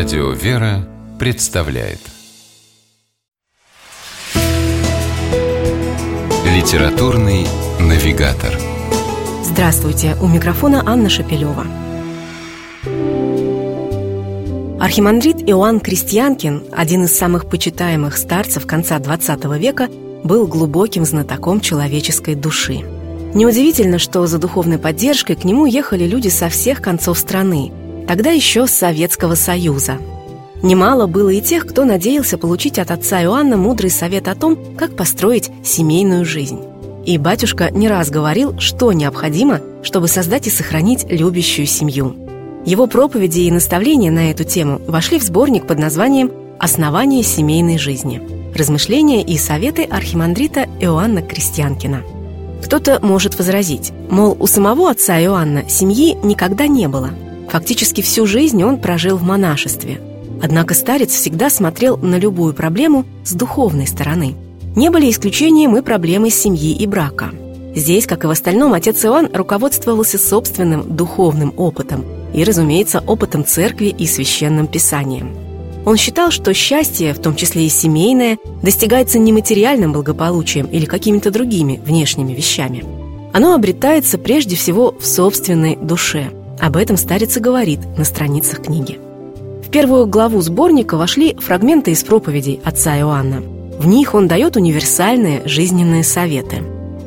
Радио «Вера» представляет Литературный навигатор Здравствуйте! У микрофона Анна Шапилева. Архимандрит Иоанн Крестьянкин, один из самых почитаемых старцев конца XX века, был глубоким знатоком человеческой души. Неудивительно, что за духовной поддержкой к нему ехали люди со всех концов страны, тогда еще Советского Союза. Немало было и тех, кто надеялся получить от отца Иоанна мудрый совет о том, как построить семейную жизнь. И батюшка не раз говорил, что необходимо, чтобы создать и сохранить любящую семью. Его проповеди и наставления на эту тему вошли в сборник под названием «Основание семейной жизни. Размышления и советы архимандрита Иоанна Крестьянкина». Кто-то может возразить, мол, у самого отца Иоанна семьи никогда не было – Фактически всю жизнь он прожил в монашестве. Однако старец всегда смотрел на любую проблему с духовной стороны. Не были исключением и проблемы семьи и брака. Здесь, как и в остальном, отец Иоанн руководствовался собственным духовным опытом и, разумеется, опытом церкви и священным писанием. Он считал, что счастье, в том числе и семейное, достигается не материальным благополучием или какими-то другими внешними вещами. Оно обретается прежде всего в собственной душе – об этом старец и говорит на страницах книги. В первую главу сборника вошли фрагменты из проповедей отца Иоанна. В них он дает универсальные жизненные советы.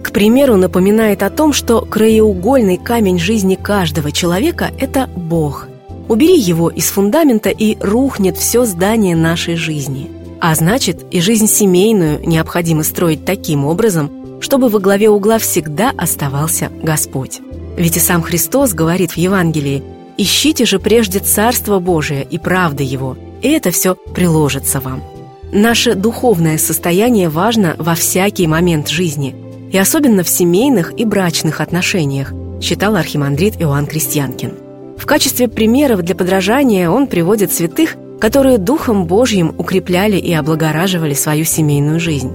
К примеру, напоминает о том, что краеугольный камень жизни каждого человека – это Бог. Убери его из фундамента, и рухнет все здание нашей жизни. А значит, и жизнь семейную необходимо строить таким образом, чтобы во главе угла всегда оставался Господь. Ведь и сам Христос говорит в Евангелии «Ищите же прежде Царство Божие и правды Его, и это все приложится вам». Наше духовное состояние важно во всякий момент жизни, и особенно в семейных и брачных отношениях, считал архимандрит Иоанн Крестьянкин. В качестве примеров для подражания он приводит святых, которые Духом Божьим укрепляли и облагораживали свою семейную жизнь.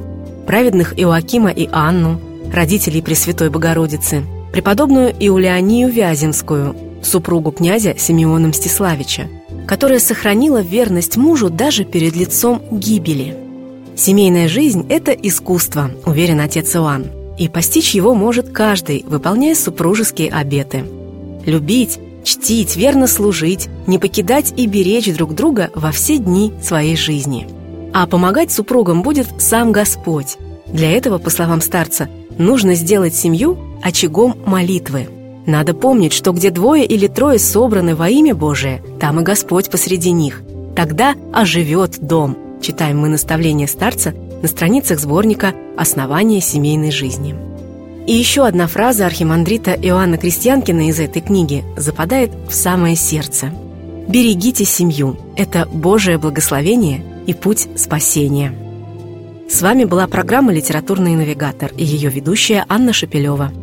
Праведных Иоакима и Анну, родителей Пресвятой Богородицы – преподобную Иулианию Вяземскую, супругу князя Симеона Мстиславича, которая сохранила верность мужу даже перед лицом гибели. Семейная жизнь – это искусство, уверен отец Иоанн, и постичь его может каждый, выполняя супружеские обеты. Любить, чтить, верно служить, не покидать и беречь друг друга во все дни своей жизни. А помогать супругам будет сам Господь. Для этого, по словам старца, нужно сделать семью очагом молитвы. Надо помнить, что где двое или трое собраны во имя Божие, там и Господь посреди них. Тогда оживет дом. Читаем мы наставление старца на страницах сборника «Основание семейной жизни». И еще одна фраза архимандрита Иоанна Крестьянкина из этой книги западает в самое сердце. «Берегите семью. Это Божие благословение и путь спасения». С вами была программа «Литературный навигатор» и ее ведущая Анна Шапилева –